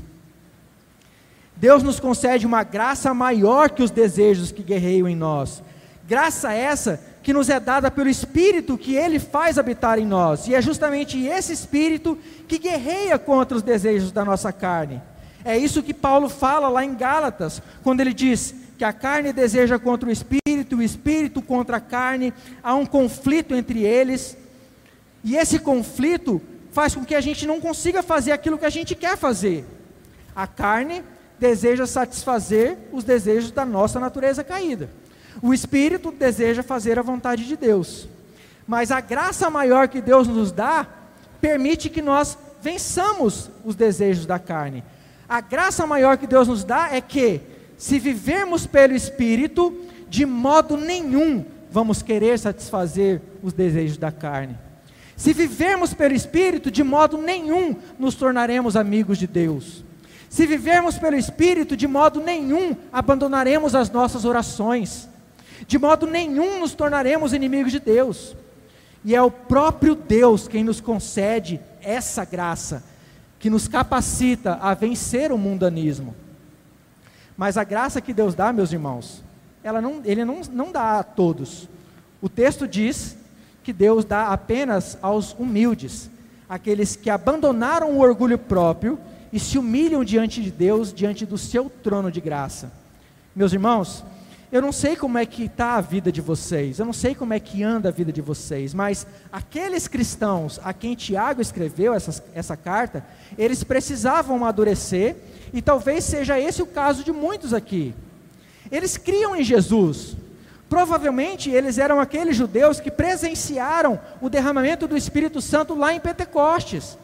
Deus nos concede uma graça maior que os desejos que guerreiam em nós. Graça essa que nos é dada pelo Espírito que Ele faz habitar em nós, e é justamente esse Espírito que guerreia contra os desejos da nossa carne. É isso que Paulo fala lá em Gálatas, quando ele diz que a carne deseja contra o Espírito, o Espírito contra a carne, há um conflito entre eles, e esse conflito faz com que a gente não consiga fazer aquilo que a gente quer fazer. A carne deseja satisfazer os desejos da nossa natureza caída. O espírito deseja fazer a vontade de Deus. Mas a graça maior que Deus nos dá permite que nós vençamos os desejos da carne. A graça maior que Deus nos dá é que, se vivermos pelo Espírito, de modo nenhum vamos querer satisfazer os desejos da carne. Se vivermos pelo Espírito, de modo nenhum nos tornaremos amigos de Deus. Se vivermos pelo Espírito, de modo nenhum abandonaremos as nossas orações. De modo nenhum nos tornaremos inimigos de Deus. E é o próprio Deus quem nos concede essa graça, que nos capacita a vencer o mundanismo. Mas a graça que Deus dá, meus irmãos, ela não, ele não, não dá a todos. O texto diz que Deus dá apenas aos humildes, aqueles que abandonaram o orgulho próprio e se humilham diante de Deus, diante do seu trono de graça. Meus irmãos, eu não sei como é que está a vida de vocês, eu não sei como é que anda a vida de vocês, mas aqueles cristãos a quem Tiago escreveu essa, essa carta, eles precisavam amadurecer, e talvez seja esse o caso de muitos aqui. Eles criam em Jesus, provavelmente eles eram aqueles judeus que presenciaram o derramamento do Espírito Santo lá em Pentecostes.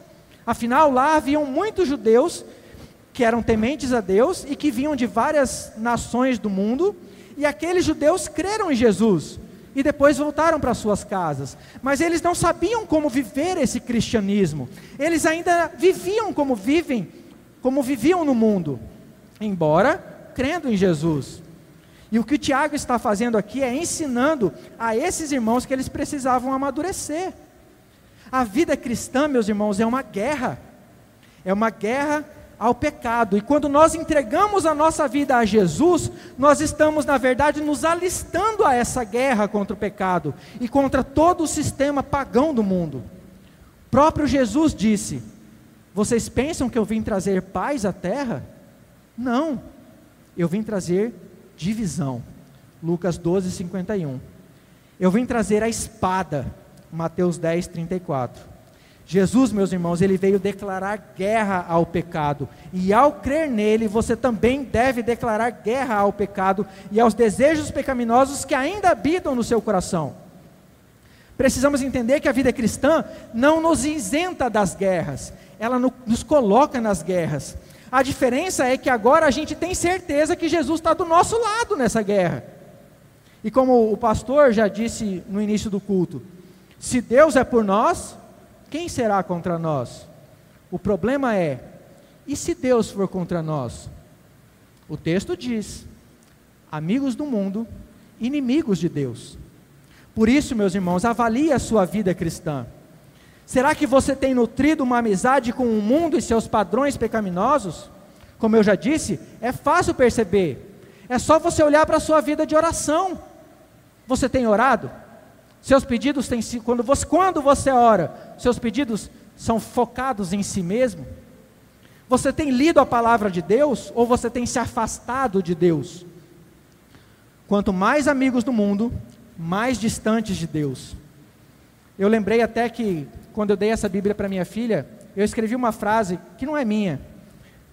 Afinal, lá haviam muitos judeus que eram tementes a Deus e que vinham de várias nações do mundo e aqueles judeus creram em Jesus e depois voltaram para suas casas. Mas eles não sabiam como viver esse cristianismo. Eles ainda viviam como vivem, como viviam no mundo, embora crendo em Jesus. E o que o Tiago está fazendo aqui é ensinando a esses irmãos que eles precisavam amadurecer. A vida cristã, meus irmãos, é uma guerra. É uma guerra ao pecado. E quando nós entregamos a nossa vida a Jesus, nós estamos, na verdade, nos alistando a essa guerra contra o pecado e contra todo o sistema pagão do mundo. O próprio Jesus disse: Vocês pensam que eu vim trazer paz à terra? Não, eu vim trazer divisão. Lucas 12, 51. Eu vim trazer a espada. Mateus 10, 34. Jesus, meus irmãos, ele veio declarar guerra ao pecado. E ao crer nele, você também deve declarar guerra ao pecado e aos desejos pecaminosos que ainda habitam no seu coração. Precisamos entender que a vida cristã não nos isenta das guerras, ela nos coloca nas guerras. A diferença é que agora a gente tem certeza que Jesus está do nosso lado nessa guerra. E como o pastor já disse no início do culto, se Deus é por nós, quem será contra nós? O problema é: e se Deus for contra nós? O texto diz: amigos do mundo, inimigos de Deus. Por isso, meus irmãos, avalie a sua vida cristã. Será que você tem nutrido uma amizade com o mundo e seus padrões pecaminosos? Como eu já disse, é fácil perceber. É só você olhar para a sua vida de oração. Você tem orado? Seus pedidos têm sido, quando você, quando você ora, seus pedidos são focados em si mesmo? Você tem lido a palavra de Deus ou você tem se afastado de Deus? Quanto mais amigos do mundo, mais distantes de Deus. Eu lembrei até que quando eu dei essa Bíblia para minha filha, eu escrevi uma frase que não é minha,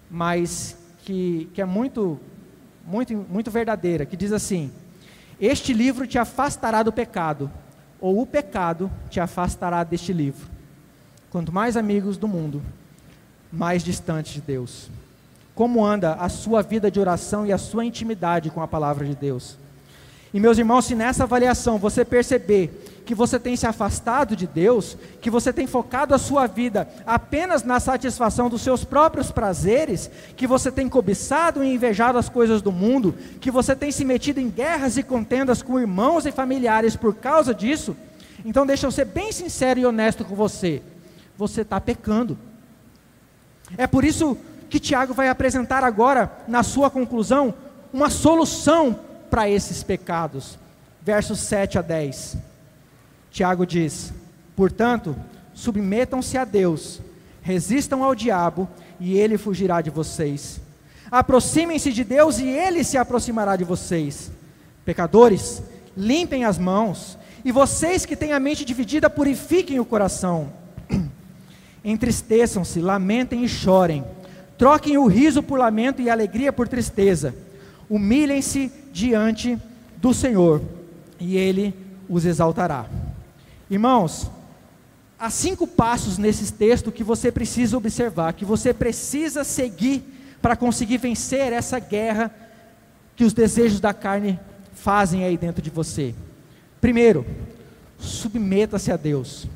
mas que, que é muito, muito, muito verdadeira, que diz assim: Este livro te afastará do pecado, ou o pecado te afastará deste livro. Quanto mais amigos do mundo, mais distante de Deus. Como anda a sua vida de oração e a sua intimidade com a palavra de Deus? E meus irmãos, se nessa avaliação você perceber que você tem se afastado de Deus, que você tem focado a sua vida apenas na satisfação dos seus próprios prazeres, que você tem cobiçado e invejado as coisas do mundo, que você tem se metido em guerras e contendas com irmãos e familiares por causa disso, então deixa eu ser bem sincero e honesto com você. Você está pecando. É por isso que Tiago vai apresentar agora, na sua conclusão, uma solução para esses pecados. Versos 7 a 10. Tiago diz: Portanto, submetam-se a Deus, resistam ao diabo, e ele fugirá de vocês. Aproximem-se de Deus, e ele se aproximará de vocês. Pecadores, limpem as mãos, e vocês que têm a mente dividida, purifiquem o coração. (clears throat) Entristeçam-se, lamentem e chorem. Troquem o riso por lamento e a alegria por tristeza. Humilhem-se diante do Senhor, e Ele os exaltará. Irmãos, há cinco passos nesse texto que você precisa observar, que você precisa seguir para conseguir vencer essa guerra que os desejos da carne fazem aí dentro de você. Primeiro, submeta-se a Deus.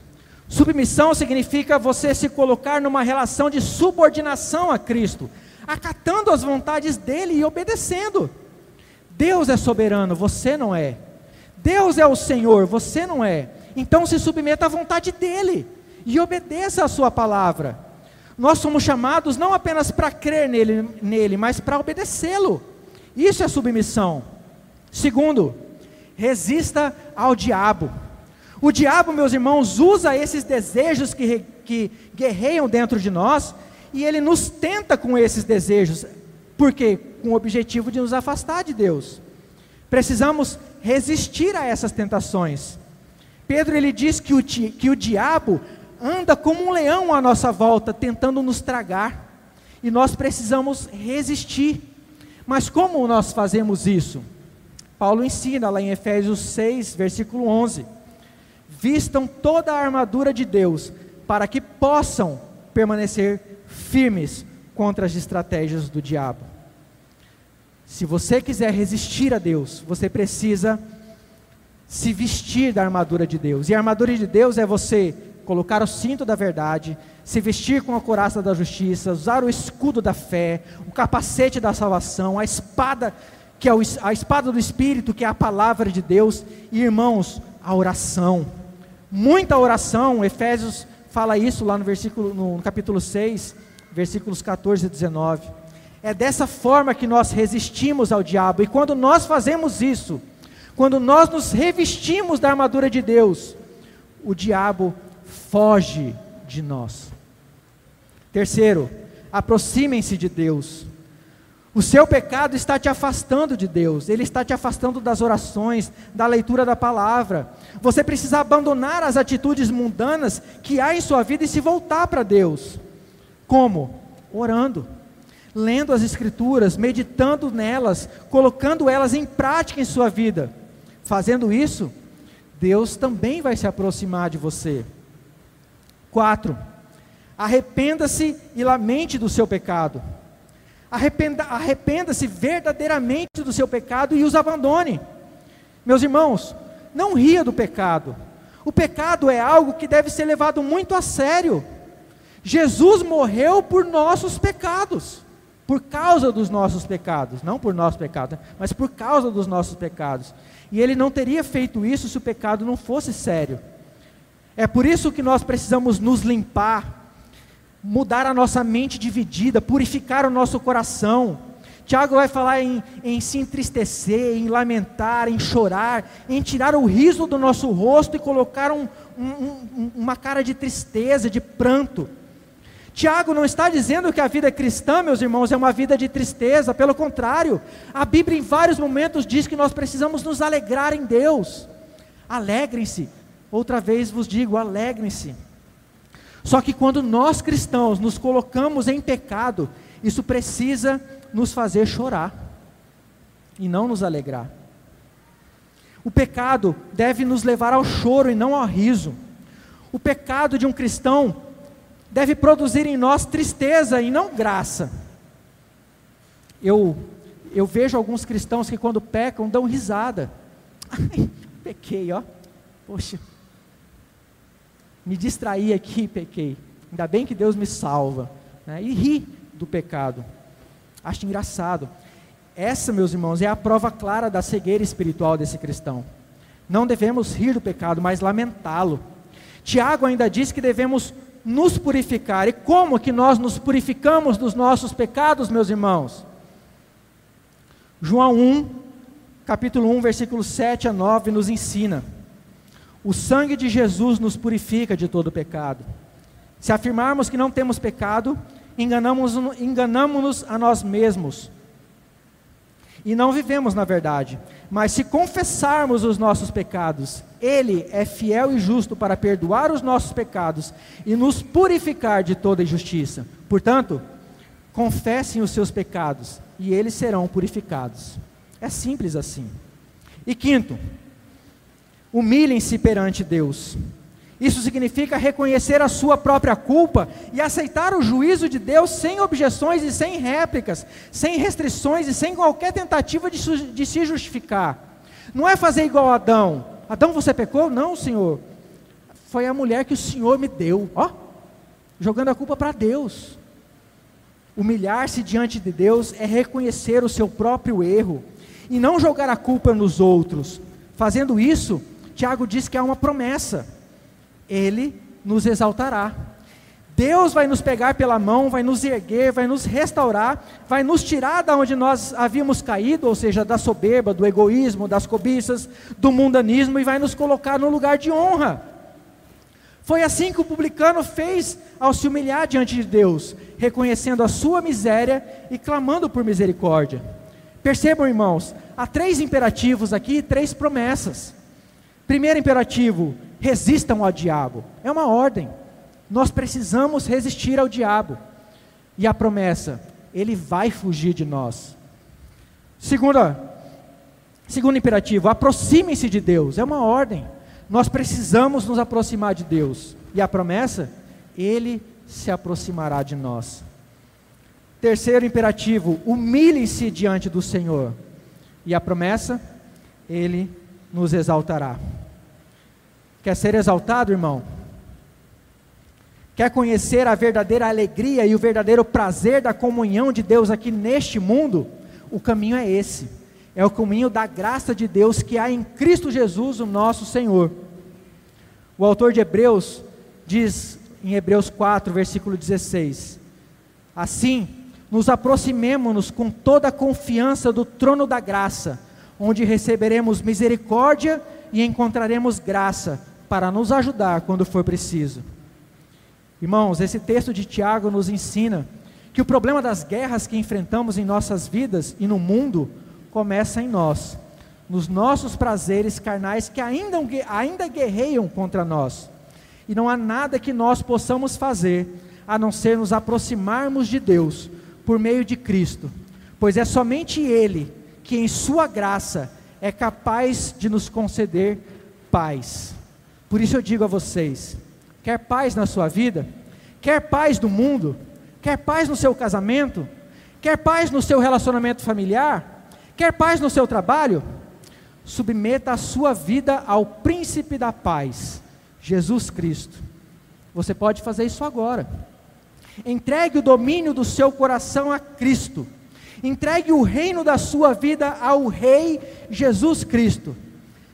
Submissão significa você se colocar numa relação de subordinação a Cristo, acatando as vontades dele e obedecendo. Deus é soberano, você não é. Deus é o Senhor, você não é. Então se submeta à vontade dele e obedeça a sua palavra. Nós somos chamados não apenas para crer nele, nele mas para obedecê-lo. Isso é submissão. Segundo, resista ao diabo. O diabo, meus irmãos, usa esses desejos que, que guerreiam dentro de nós e ele nos tenta com esses desejos. Por quê? Com o objetivo de nos afastar de Deus. Precisamos resistir a essas tentações. Pedro ele diz que o, que o diabo anda como um leão à nossa volta, tentando nos tragar. E nós precisamos resistir. Mas como nós fazemos isso? Paulo ensina lá em Efésios 6, versículo 11: Vistam toda a armadura de Deus, para que possam permanecer firmes contra as estratégias do diabo. Se você quiser resistir a Deus, você precisa se vestir da armadura de Deus. E a armadura de Deus é você colocar o cinto da verdade, se vestir com a coraça da justiça, usar o escudo da fé, o capacete da salvação, a espada que é a espada do espírito, que é a palavra de Deus, e irmãos, a oração. Muita oração, Efésios fala isso lá no versículo no capítulo 6, versículos 14 e 19. É dessa forma que nós resistimos ao diabo, e quando nós fazemos isso, quando nós nos revestimos da armadura de Deus, o diabo foge de nós. Terceiro, aproximem-se de Deus. O seu pecado está te afastando de Deus, ele está te afastando das orações, da leitura da palavra. Você precisa abandonar as atitudes mundanas que há em sua vida e se voltar para Deus. Como? Orando, lendo as Escrituras, meditando nelas, colocando elas em prática em sua vida. Fazendo isso, Deus também vai se aproximar de você. 4. Arrependa-se e lamente do seu pecado. Arrependa, arrependa-se verdadeiramente do seu pecado e os abandone. Meus irmãos, não ria do pecado. O pecado é algo que deve ser levado muito a sério. Jesus morreu por nossos pecados, por causa dos nossos pecados, não por nosso pecado, mas por causa dos nossos pecados. E ele não teria feito isso se o pecado não fosse sério. É por isso que nós precisamos nos limpar, mudar a nossa mente dividida, purificar o nosso coração. Tiago vai falar em, em, se entristecer, em lamentar, em chorar, em tirar o riso do nosso rosto e colocar um, um, uma cara de tristeza, de pranto. Tiago não está dizendo que a vida cristã, meus irmãos, é uma vida de tristeza, pelo contrário, a Bíblia em vários momentos diz que nós precisamos nos alegrar em Deus. Alegrem-se, outra vez vos digo, alegrem-se. Só que quando nós cristãos nos colocamos em pecado, isso precisa nos fazer chorar e não nos alegrar. O pecado deve nos levar ao choro e não ao riso. O pecado de um cristão deve produzir em nós tristeza e não graça. Eu, eu vejo alguns cristãos que quando pecam dão risada. Ai, pequei, ó. Poxa, me distraí aqui, pequei. Ainda bem que Deus me salva. Né? E ri do pecado. Acho engraçado. Essa, meus irmãos, é a prova clara da cegueira espiritual desse cristão. Não devemos rir do pecado, mas lamentá-lo. Tiago ainda diz que devemos nos purificar. E como que nós nos purificamos dos nossos pecados, meus irmãos? João 1, capítulo 1, versículo 7 a 9 nos ensina: O sangue de Jesus nos purifica de todo pecado. Se afirmarmos que não temos pecado, enganamos-nos enganamos a nós mesmos e não vivemos na verdade. Mas se confessarmos os nossos pecados, Ele é fiel e justo para perdoar os nossos pecados e nos purificar de toda injustiça. Portanto, confessem os seus pecados e eles serão purificados. É simples assim. E quinto, humilhem-se perante Deus. Isso significa reconhecer a sua própria culpa e aceitar o juízo de Deus sem objeções e sem réplicas, sem restrições e sem qualquer tentativa de, de se justificar. Não é fazer igual a Adão. Adão, você pecou? Não, Senhor. Foi a mulher que o Senhor me deu. Ó, jogando a culpa para Deus. Humilhar-se diante de Deus é reconhecer o seu próprio erro e não jogar a culpa nos outros. Fazendo isso, Tiago diz que há uma promessa ele nos exaltará. Deus vai nos pegar pela mão, vai nos erguer, vai nos restaurar, vai nos tirar da onde nós havíamos caído, ou seja, da soberba, do egoísmo, das cobiças, do mundanismo e vai nos colocar no lugar de honra. Foi assim que o publicano fez ao se humilhar diante de Deus, reconhecendo a sua miséria e clamando por misericórdia. Percebam, irmãos, há três imperativos aqui, três promessas. Primeiro imperativo: resistam ao diabo. É uma ordem. Nós precisamos resistir ao diabo. E a promessa, ele vai fugir de nós. Segunda, segundo imperativo, aproximem-se de Deus. É uma ordem. Nós precisamos nos aproximar de Deus. E a promessa, ele se aproximará de nós. Terceiro imperativo, humilhem-se diante do Senhor. E a promessa, ele nos exaltará. Quer ser exaltado, irmão? Quer conhecer a verdadeira alegria e o verdadeiro prazer da comunhão de Deus aqui neste mundo? O caminho é esse. É o caminho da graça de Deus que há em Cristo Jesus, o nosso Senhor. O autor de Hebreus diz em Hebreus 4, versículo 16: Assim, nos aproximemo-nos com toda a confiança do trono da graça, onde receberemos misericórdia e encontraremos graça para nos ajudar quando for preciso. Irmãos, esse texto de Tiago nos ensina que o problema das guerras que enfrentamos em nossas vidas e no mundo começa em nós, nos nossos prazeres carnais que ainda, ainda guerreiam contra nós. E não há nada que nós possamos fazer a não ser nos aproximarmos de Deus por meio de Cristo, pois é somente Ele que, em Sua graça, é capaz de nos conceder paz. Por isso eu digo a vocês: quer paz na sua vida? Quer paz no mundo? Quer paz no seu casamento? Quer paz no seu relacionamento familiar? Quer paz no seu trabalho? Submeta a sua vida ao príncipe da paz, Jesus Cristo. Você pode fazer isso agora. Entregue o domínio do seu coração a Cristo. Entregue o reino da sua vida ao Rei Jesus Cristo.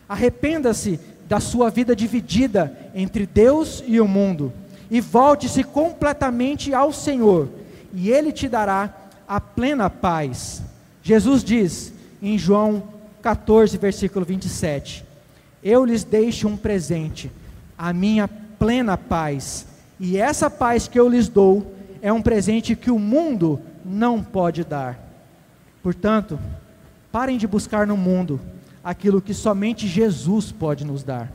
Arrependa-se da sua vida dividida entre Deus e o mundo, e volte-se completamente ao Senhor, e Ele te dará a plena paz. Jesus diz em João 14, versículo 27: Eu lhes deixo um presente, a minha plena paz, e essa paz que eu lhes dou é um presente que o mundo não pode dar. Portanto, parem de buscar no mundo aquilo que somente Jesus pode nos dar.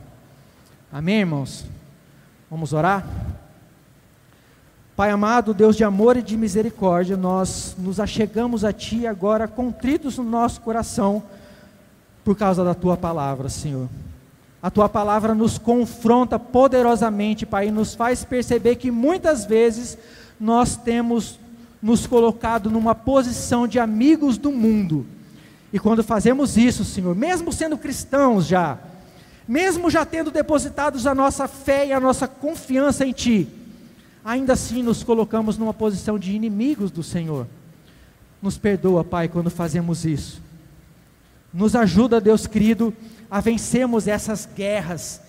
Amém, irmãos? Vamos orar? Pai amado, Deus de amor e de misericórdia, nós nos achegamos a Ti agora contritos no nosso coração por causa da Tua palavra, Senhor. A Tua palavra nos confronta poderosamente, Pai, e nos faz perceber que muitas vezes nós temos nos colocado numa posição de amigos do mundo e quando fazemos isso, Senhor, mesmo sendo cristãos já, mesmo já tendo depositados a nossa fé e a nossa confiança em Ti, ainda assim nos colocamos numa posição de inimigos do Senhor. Nos perdoa, Pai, quando fazemos isso. Nos ajuda, Deus querido, a vencermos essas guerras,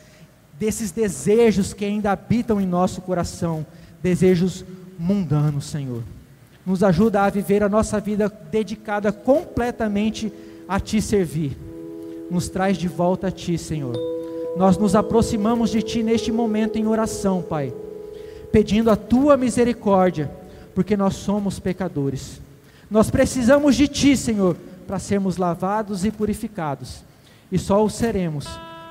desses desejos que ainda habitam em nosso coração, desejos mundanos, Senhor nos ajuda a viver a nossa vida dedicada completamente a Te servir. Nos traz de volta a Ti, Senhor. Nós nos aproximamos de Ti neste momento em oração, Pai, pedindo a Tua misericórdia, porque nós somos pecadores. Nós precisamos de Ti, Senhor, para sermos lavados e purificados, e só o seremos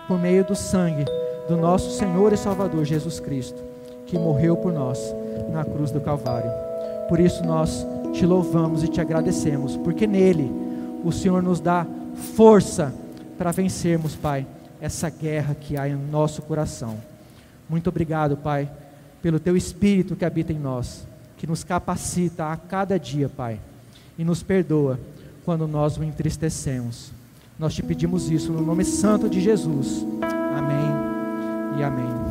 por meio do sangue do nosso Senhor e Salvador Jesus Cristo, que morreu por nós na cruz do Calvário. Por isso nós te louvamos e te agradecemos, porque nele o Senhor nos dá força para vencermos, Pai, essa guerra que há em nosso coração. Muito obrigado, Pai, pelo teu espírito que habita em nós, que nos capacita a cada dia, Pai, e nos perdoa quando nós o entristecemos. Nós te pedimos isso no nome santo de Jesus. Amém e amém.